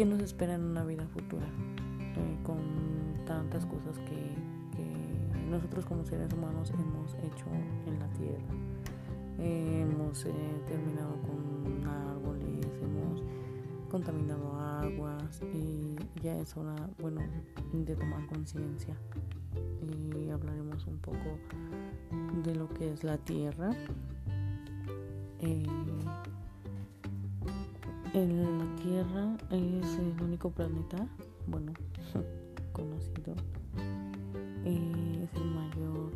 qué nos espera en una vida futura, eh, con tantas cosas que, nosotros como seres humanos hemos hecho en la tierra. Eh, hemos eh, terminado con árboles, hemos contaminado aguas y ya es hora, bueno, de tomar conciencia y hablaremos un poco de lo que es la Tierra. La Tierra es el único planeta, bueno, conocido, eh, es el mayor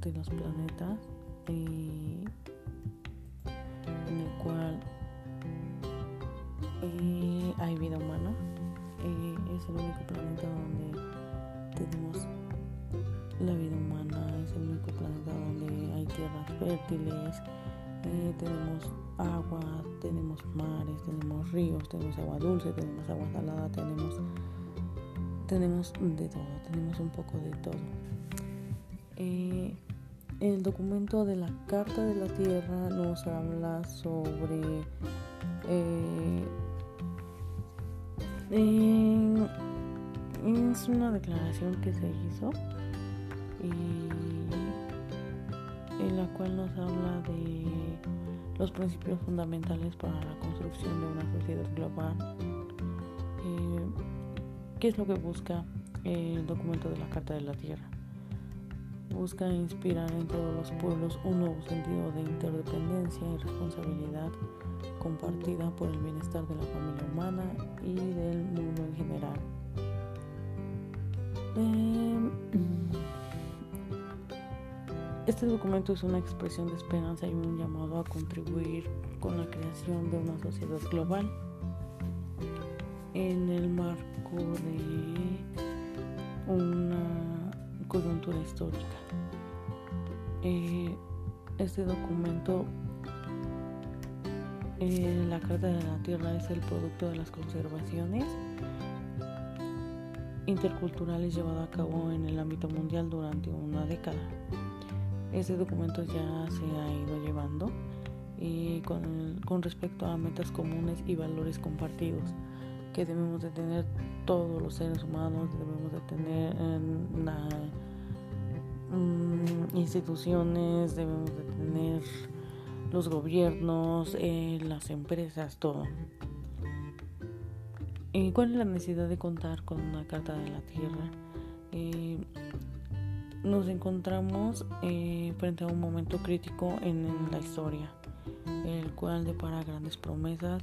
de los planetas, eh, en el cual eh, hay vida humana. Es el único planeta donde tenemos la vida humana, es el único planeta donde hay tierras fértiles, tenemos agua, tenemos mares, tenemos ríos, tenemos agua dulce, tenemos agua salada, tenemos, tenemos de todo, tenemos un poco de todo. Eh, el documento de la Carta de la Tierra nos habla sobre eh, es una declaración que se hizo y en la cual nos habla de los principios fundamentales para la construcción de una sociedad global. Eh, ¿Qué es lo que busca el documento de la Carta de la Tierra? Busca inspirar en todos los pueblos un nuevo sentido de interdependencia y responsabilidad compartida por el bienestar de la familia humana y del mundo en general. Eh, este documento es una expresión de esperanza y un llamado a contribuir con la creación de una sociedad global en el marco de una coyuntura histórica. Eh, este documento, eh, la Carta de la Tierra, es el producto de las conservaciones interculturales llevadas a cabo en el ámbito mundial durante una década. Este documento ya se ha ido llevando y con, con, respecto a metas comunes y valores compartidos que debemos de tener todos los seres humanos, debemos de tener en um, instituciones, debemos de tener los gobiernos, eh, las empresas, todo. ¿Y cuál es la necesidad de contar con una carta de la tierra? Eh, nos encontramos eh, frente a un momento crítico en, en, la historia, el cual depara grandes promesas,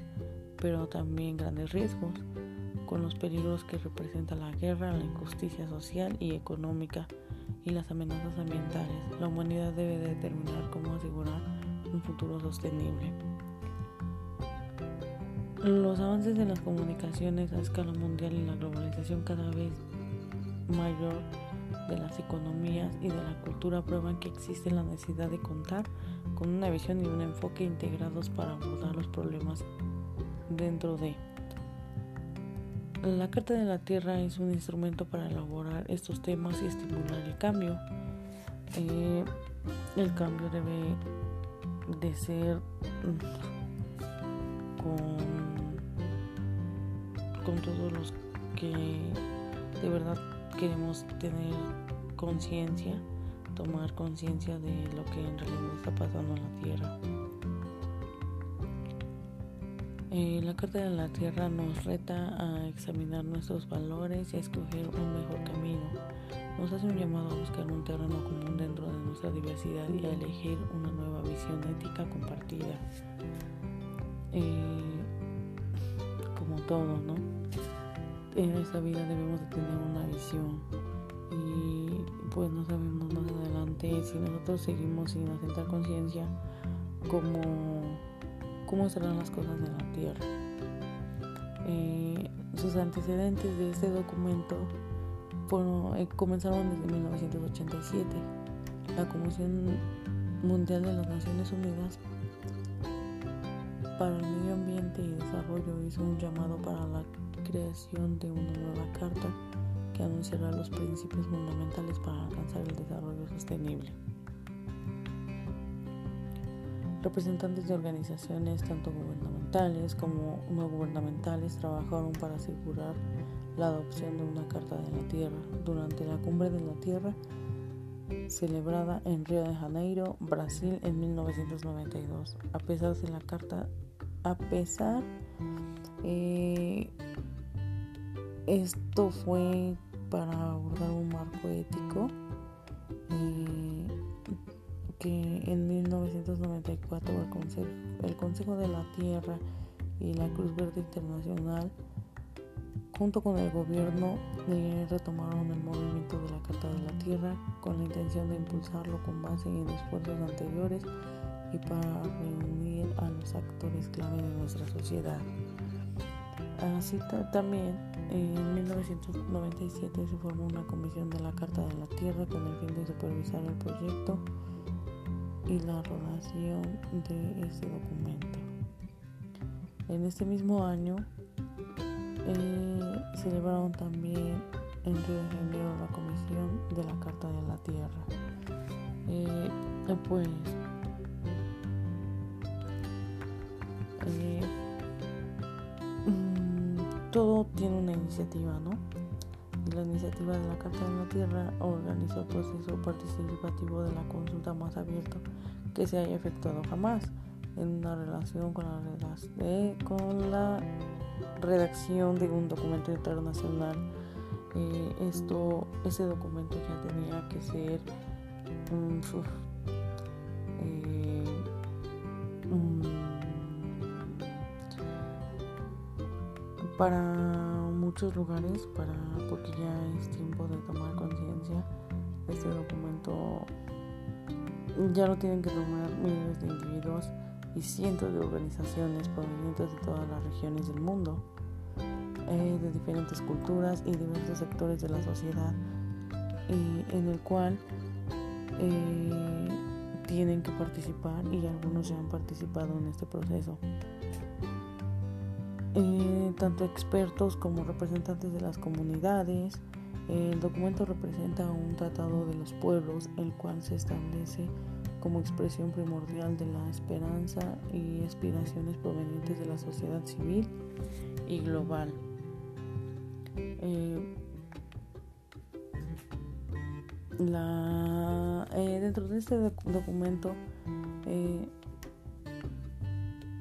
pero también grandes riesgos, con los peligros que representa la guerra, la injusticia social y económica y las amenazas ambientales. La humanidad debe determinar cómo asegurar un futuro sostenible. Los avances de las comunicaciones a escala mundial y la globalización cada vez mayor de las economías y de la cultura prueban que existe la necesidad de contar con una visión y un enfoque integrados para abordar los problemas dentro de. La Carta de la Tierra es un instrumento para elaborar estos temas y estimular el cambio. Eh, el cambio debe de ser con, con todos los que de verdad queremos tener conciencia, tomar conciencia de lo que en realidad está pasando en la Tierra. Eh, la Carta de la Tierra nos reta a examinar nuestros valores y a escoger un mejor camino. Nos hace un llamado a buscar un terreno común dentro de nuestra diversidad y a elegir una nueva visión ética compartida. Eh, como todo, ¿no? En esta vida debemos de tener una visión y pues no sabemos más adelante si nosotros seguimos sin asentar conciencia cómo, cómo serán las cosas en la Tierra. Eh, sus antecedentes de este documento eh, comenzaron desde 1987. La Comisión Mundial de las Naciones Unidas para el Medio Ambiente y Desarrollo hizo un llamado para la creación de una nueva carta que anunciará los principios fundamentales para alcanzar el desarrollo sostenible. Representantes de organizaciones tanto gubernamentales como no gubernamentales trabajaron para asegurar la adopción de una Carta de la Tierra durante la Cumbre de la Tierra celebrada en Río de Janeiro, Brasil en 1992. A pesar de la carta, a pesar eh, esto fue para abordar un marco ético eh, que en 1994 el Consejo, de la Tierra y la Cruz Verde Internacional junto con el gobierno eh, retomaron el movimiento de la Carta de la Tierra con la intención de impulsarlo con base en esfuerzos anteriores y para reunir a los actores clave de nuestra sociedad. Así también en 1997 se formó una comisión de la Carta de la Tierra con el fin de supervisar el proyecto y la rodación de este documento. En este mismo año eh, celebraron también en Río de Janeiro la comisión de la Carta de la Tierra. Eh, pues eh, todo tiene una iniciativa, ¿no? la iniciativa de la Carta de la Tierra organizó el proceso participativo de la consulta más abierta que se haya efectuado jamás en una relación con la, con la redacción de un documento internacional. Eh, esto, ese documento ya tenía que ser eh, para muchos lugares, para porque ya es tiempo de tomar conciencia. Este documento ya lo tienen que tomar miles de individuos y cientos de organizaciones provenientes de todas las regiones del mundo, eh, de diferentes culturas y diversos sectores de la sociedad, en el cual eh, tienen que participar y algunos ya han participado en este proceso. Eh, tanto expertos como representantes de las comunidades, el documento representa un tratado de los pueblos, el cual se establece como expresión primordial de la esperanza y aspiraciones provenientes de la sociedad civil y global. Eh, eh, dentro de este documento, eh,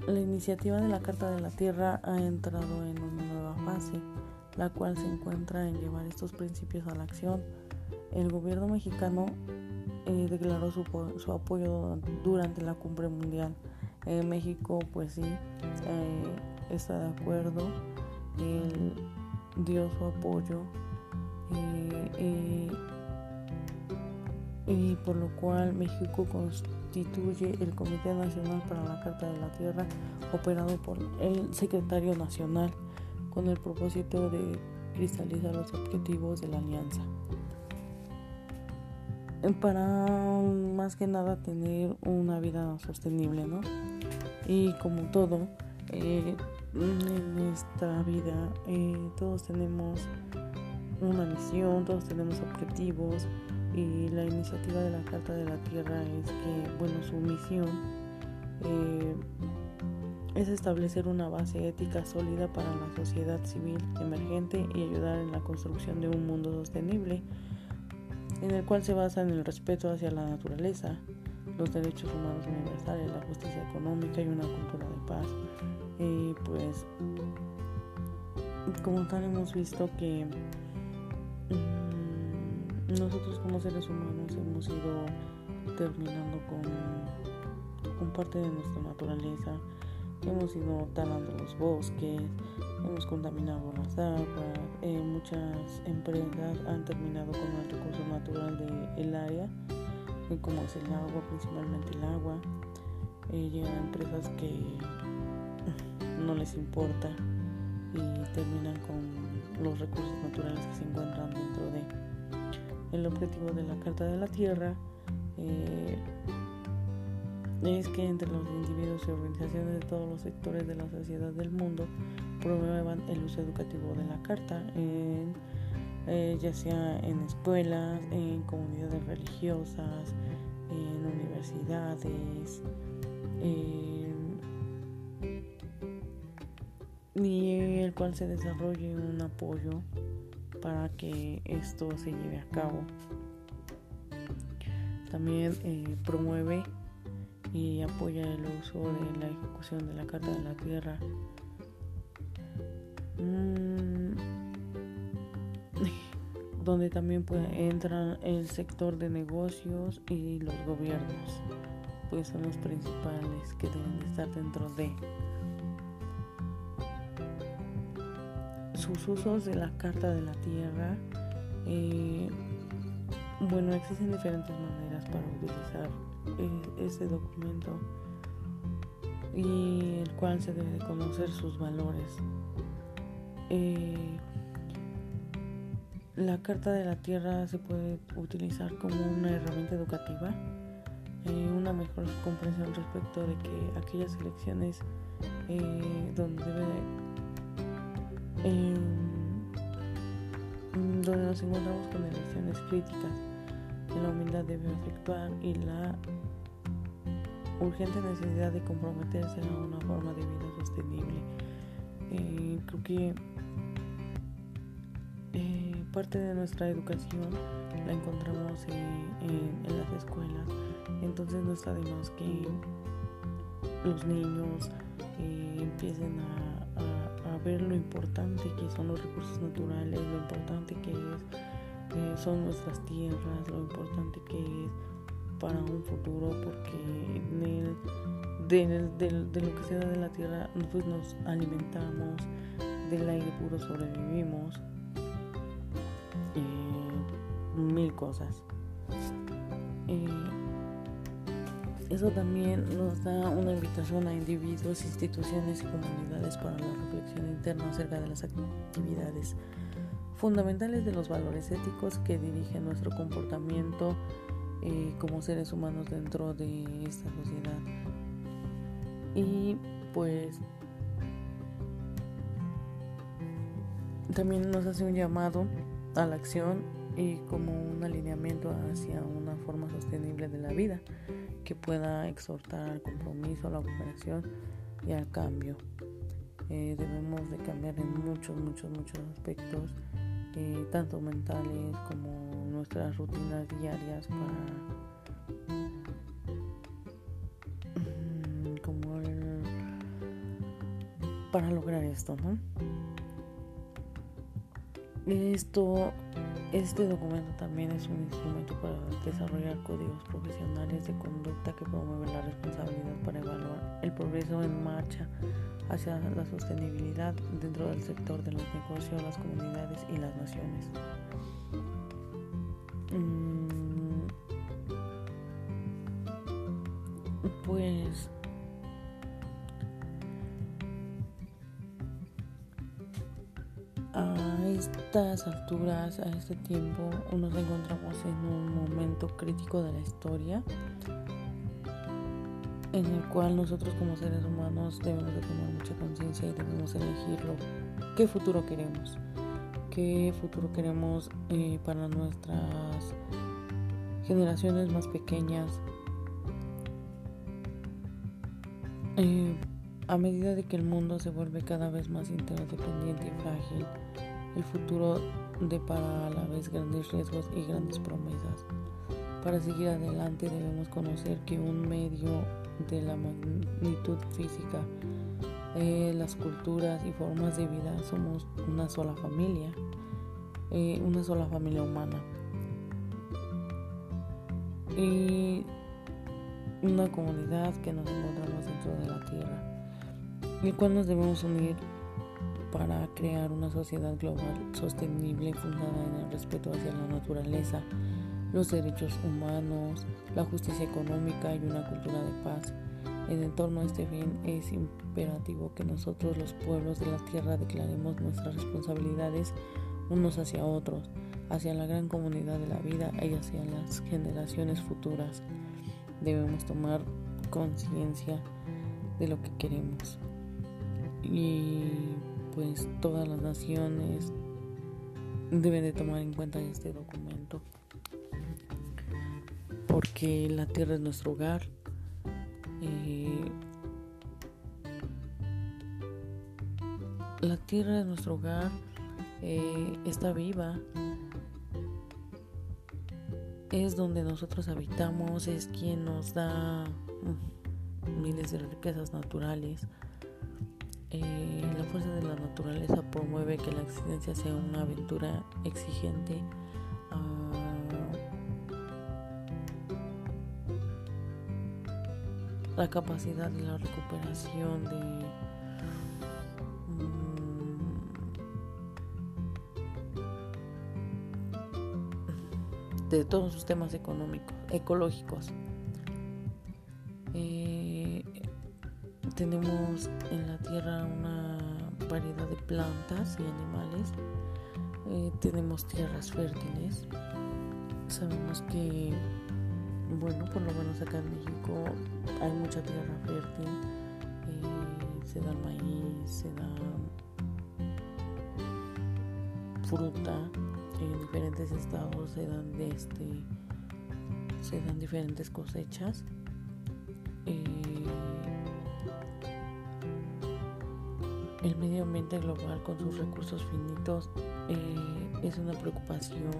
la iniciativa de la Carta de la Tierra ha entrado en una nueva fase, la cual se encuentra en llevar estos principios a la acción. El gobierno mexicano eh, declaró su, su, apoyo durante la cumbre mundial. México pues sí eh, está de acuerdo, él dio su apoyo eh, y por lo cual México constituye el Comité Nacional para la Carta de la Tierra operado por el Secretario Nacional con el propósito de cristalizar los objetivos de la alianza para más que nada tener una vida sostenible, ¿no? Y como todo, eh, en esta vida eh, todos tenemos una misión, todos tenemos objetivos y la iniciativa de la Carta de la Tierra es que, bueno, su misión eh, es establecer una base ética sólida para la sociedad civil emergente y ayudar en la construcción de un mundo sostenible en el cual se basa en el respeto hacia la naturaleza, los derechos humanos universales, la justicia económica y una cultura de paz. Y pues, como tal hemos visto que nosotros como seres humanos hemos ido terminando con, con parte de nuestra naturaleza, hemos ido talando los bosques, hemos contaminado las aguas, eh, muchas empresas han terminado con el recurso natural del área, como es el agua, principalmente el agua. eh, llegan empresas que no les importa y terminan con los recursos naturales que se encuentran dentro de el objetivo de la Carta de la Tierra eh, es que entre los individuos y organizaciones de todos los sectores de la sociedad del mundo promuevan el uso educativo de la carta, eh, ya sea en escuelas, en comunidades religiosas, en universidades, y el cual se desarrolle un apoyo para que esto se lleve a cabo. También eh, promueve y apoya el uso de la ejecución de la Carta de la Tierra. Mm, donde también entrar el sector de negocios y los gobiernos, pues son los principales que deben estar dentro de sus usos de la Carta de la Tierra. Eh, bueno, existen diferentes maneras para utilizar este documento y el cual se debe conocer sus valores. Eh, la Carta de la Tierra se puede utilizar como una herramienta educativa, eh, una mejor comprensión respecto de que aquellas elecciones donde debe donde nos encontramos con elecciones críticas que la humildad debe efectuar y la urgente necesidad de comprometerse a una forma de vida sostenible. Eh, creo que eh, parte de nuestra educación la encontramos en, las escuelas, entonces no está de más que los niños eh, empiecen a, ver lo importante que son los recursos naturales, lo importante que son nuestras tierras, lo importante que es para un futuro porque de, lo que se da de la tierra pues nos alimentamos, del aire puro sobrevivimos, eh, mil cosas. Eh, eso también nos da una invitación a individuos, instituciones y comunidades para la reflexión interna acerca de las actividades fundamentales de los valores éticos que dirigen nuestro comportamiento eh, como seres humanos dentro de esta sociedad. Y pues también nos hace un llamado a la acción y como un alineamiento hacia una forma sostenible de la vida que pueda exhortar al compromiso, a la cooperación y al cambio. Eh, debemos de cambiar en muchos, muchos, muchos aspectos, eh, tanto mentales como nuestras rutinas diarias para mm, como para lograr esto, ¿no? Esto, este documento también es un instrumento para desarrollar códigos profesionales de conducta que promueven la responsabilidad para evaluar el progreso en marcha hacia la sostenibilidad dentro del sector de los negocios, las comunidades y las naciones. Mm, pues estas alturas, a este tiempo, nos encontramos en un momento crítico de la historia en el cual nosotros como seres humanos debemos de tomar mucha conciencia y debemos elegirlo qué futuro queremos qué futuro queremos eh, para nuestras generaciones más pequeñas. Eh, a medida de que el mundo se vuelve cada vez más interdependiente y frágil, el futuro depara a la vez grandes riesgos y grandes promesas. Para seguir adelante debemos conocer que un medio de la magnitud física eh, las culturas y formas de vida somos una sola familia, eh, una sola familia humana. Y una comunidad que nos encontramos dentro de la Tierra, y cual nos debemos unir para crear una sociedad global sostenible fundada en el respeto hacia la naturaleza, los derechos humanos, la justicia económica y una cultura de paz En torno a este fin es imperativo que nosotros los pueblos de la tierra declaremos nuestras responsabilidades unos hacia otros, hacia la gran comunidad de la vida y hacia las generaciones futuras. Debemos tomar conciencia de lo que queremos. Y pues todas las naciones deben de tomar en cuenta este documento. Porque la tierra es nuestro hogar eh, la tierra es nuestro hogar eh, está viva. Es donde nosotros habitamos es quien nos da miles de riquezas naturales eh, la fuerza de la naturaleza promueve que la existencia sea una aventura exigente. Ah, la capacidad de la recuperación de mm, de todos sus temas económicos, ecológicos. Tenemos en la tierra una variedad de plantas y animales. Eh, tenemos tierras fértiles. Sabemos que, bueno, por lo menos acá en México hay mucha tierra fértil. Eh, se da maíz, se da fruta. En diferentes estados se dan de este, se dan diferentes cosechas. Eh, El medio ambiente global con sus recursos finitos eh, es una preocupación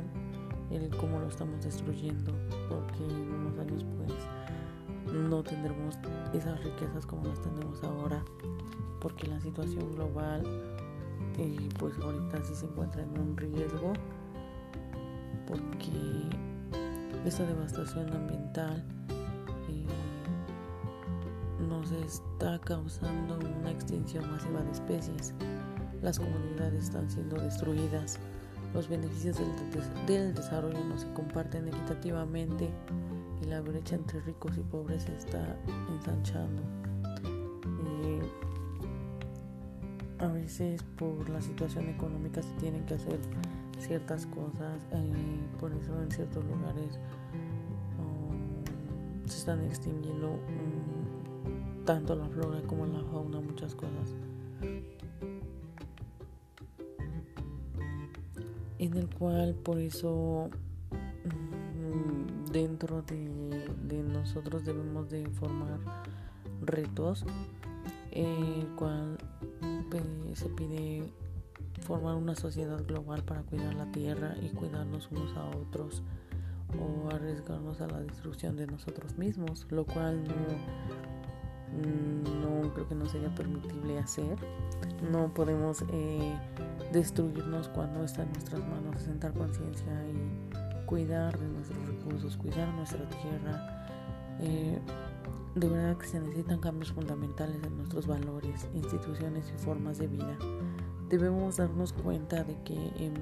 el cómo lo estamos destruyendo porque en unos años pues no tendremos esas riquezas como las tenemos ahora porque la situación global eh, pues ahorita sí se encuentra en un riesgo porque esta devastación ambiental nos está causando una extinción masiva de especies. Las comunidades están siendo destruidas. Los beneficios del, desarrollo no se comparten equitativamente y la brecha entre ricos y pobres se está ensanchando. Eh, a veces por la situación económica se tienen que hacer ciertas cosas, eh, por eso en ciertos lugares um, se están extinguiendo tanto la flora como la fauna, muchas cosas. En el cual por eso mm, dentro de, nosotros debemos de formar retos, el cual pues, se pide formar una sociedad global para cuidar la tierra y cuidarnos unos a otros o arriesgarnos a la destrucción de nosotros mismos, lo cual no no creo que no sería permitible hacer. No podemos eh, destruirnos cuando está en nuestras manos, sentar conciencia y cuidar de nuestros recursos, cuidar nuestra tierra. Eh, de verdad que se necesitan cambios fundamentales en nuestros valores, instituciones y formas de vida. Debemos darnos cuenta de que en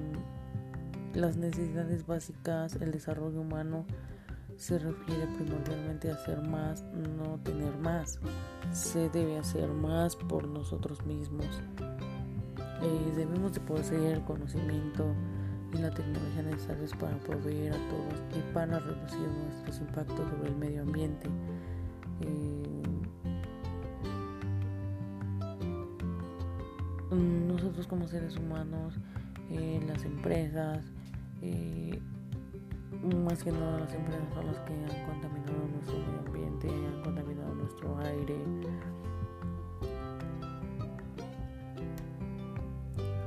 las necesidades básicas, el desarrollo humano, se refiere primordialmente a hacer más, no tener más. Se debe hacer más por nosotros mismos. Eh, debemos de poseer el conocimiento y la tecnología necesarios para proveer a todos y para reducir nuestros impactos sobre el medio ambiente. Eh, nosotros como seres humanos, eh, las empresas, más que nada las empresas son las que han contaminado nuestro medio ambiente, han contaminado nuestro aire.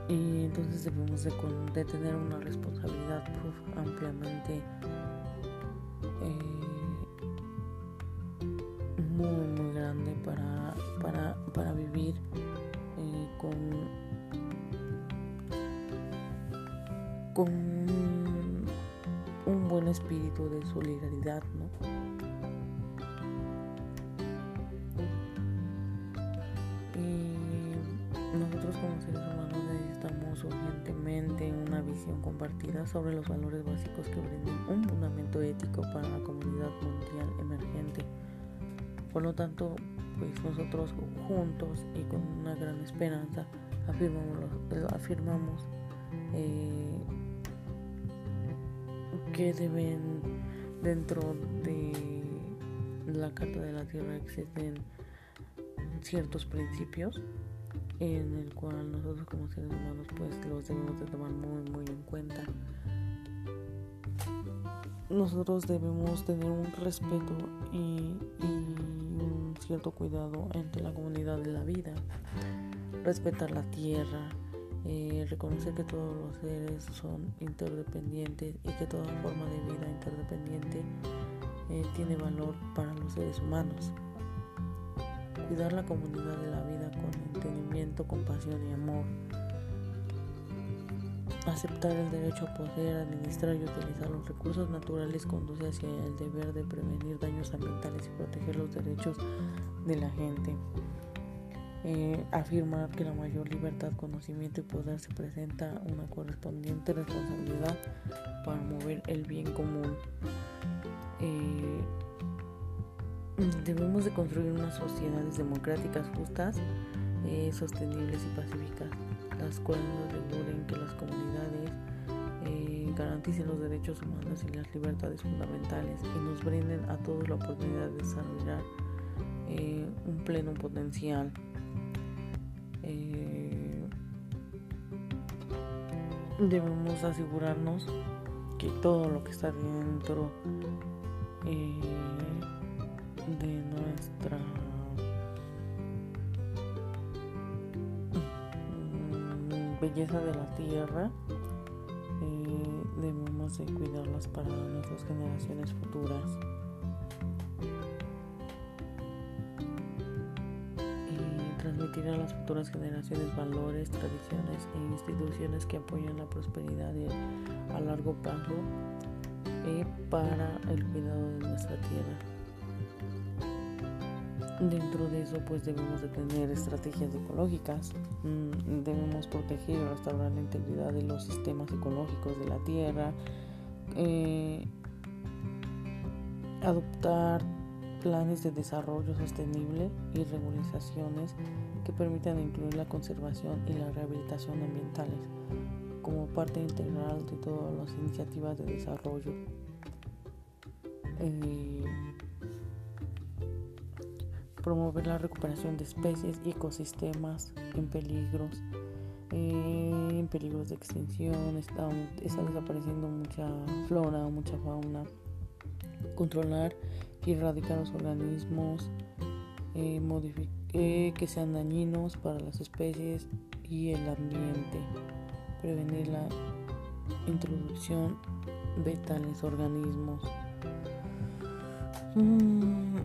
Y entonces debemos de, tener una responsabilidad ampliamente eh, muy muy grande para, para, para vivir eh, con con un espíritu de solidaridad, ¿no? Y nosotros como seres humanos necesitamos urgentemente una visión compartida sobre los valores básicos que brinden un fundamento ético para la comunidad mundial emergente. Por lo tanto, pues nosotros juntos y con una gran esperanza afirmamos, afirmamos eh, que deben dentro de la Carta de la Tierra existen ciertos principios en el cual nosotros como seres humanos pues los debemos de tomar muy muy en cuenta. Nosotros debemos tener un respeto y, un cierto cuidado entre la comunidad de la vida. Respetar la tierra eh, reconocer que todos los seres son interdependientes y que toda forma de vida interdependiente eh, tiene valor para los seres humanos. Cuidar la comunidad de la vida con entendimiento, compasión y amor. Aceptar el derecho a poder administrar y utilizar los recursos naturales conduce hacia el deber de prevenir daños ambientales y proteger los derechos de la gente. Eh, afirmar que la mayor libertad, conocimiento y poder se presenta una correspondiente responsabilidad para mover el bien común. Eh, debemos de construir unas sociedades democráticas justas, eh, sostenibles y pacíficas, las cuales aseguren que las comunidades garanticen los derechos humanos y las libertades fundamentales y nos brinden a todos la oportunidad de desarrollar un pleno potencial. Eh, debemos asegurarnos que todo lo que está dentro eh, de nuestra mm, belleza de la tierra eh, debemos de cuidarlas para nuestras generaciones futuras. Transmitir a las futuras generaciones valores, tradiciones e instituciones que apoyan la prosperidad a largo plazo eh, para el cuidado de nuestra tierra. Dentro de eso pues debemos de tener estrategias ecológicas, mm, debemos proteger y restaurar la integridad de los sistemas ecológicos de la tierra, eh, adoptar planes de desarrollo sostenible y regularizaciones que permitan incluir la conservación y la rehabilitación ambientales como parte integral de todas las iniciativas de desarrollo. Eh, promover la recuperación de especies y ecosistemas en peligros, eh, en peligros de extinción, está, desapareciendo mucha flora, mucha fauna, controlar erradicar los organismos eh, eh, que sean dañinos para las especies y el ambiente, prevenir la introducción de tales organismos. Mm,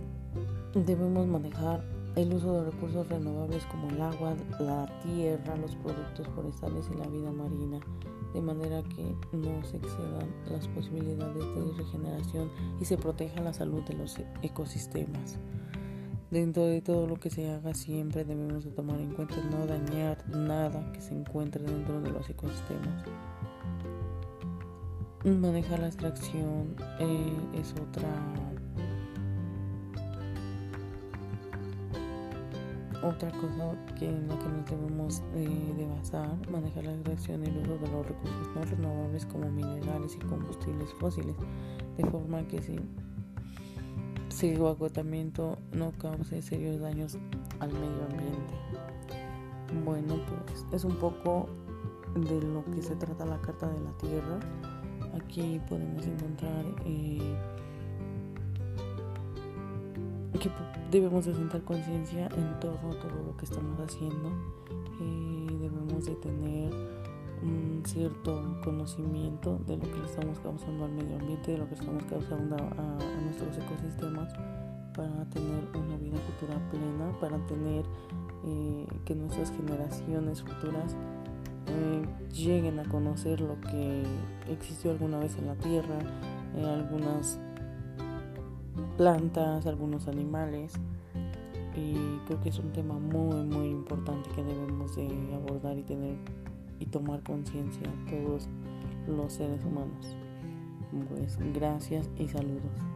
debemos manejar el uso de recursos renovables como el agua, la tierra, los productos forestales y la vida marina de manera que no se excedan las posibilidades de regeneración y se proteja la salud de los ecosistemas. Dentro de todo lo que se haga siempre debemos de tomar en cuenta no dañar nada que se encuentre dentro de los ecosistemas. Manejar la extracción eh, es otra Otra cosa que en la que nos debemos eh, de basar, manejar la extracción y el uso de los recursos no renovables como minerales y combustibles fósiles, de forma que si, si su agotamiento no cause serios daños al medio ambiente. Bueno, pues es un poco de lo que se trata la Carta de la Tierra. Aquí podemos encontrar eh, que debemos de sentar conciencia en todo, todo lo que estamos haciendo. Eh, debemos de tener un cierto conocimiento de lo que le estamos causando al medio ambiente, de lo que estamos causando a, nuestros ecosistemas para tener una vida futura plena, para tener eh, que nuestras generaciones futuras eh, lleguen a conocer lo que existió alguna vez en la Tierra, algunas plantas, algunos animales. Y creo que es un tema muy, muy importante que debemos de abordar y tener y tomar conciencia todos los seres humanos. Pues gracias y saludos.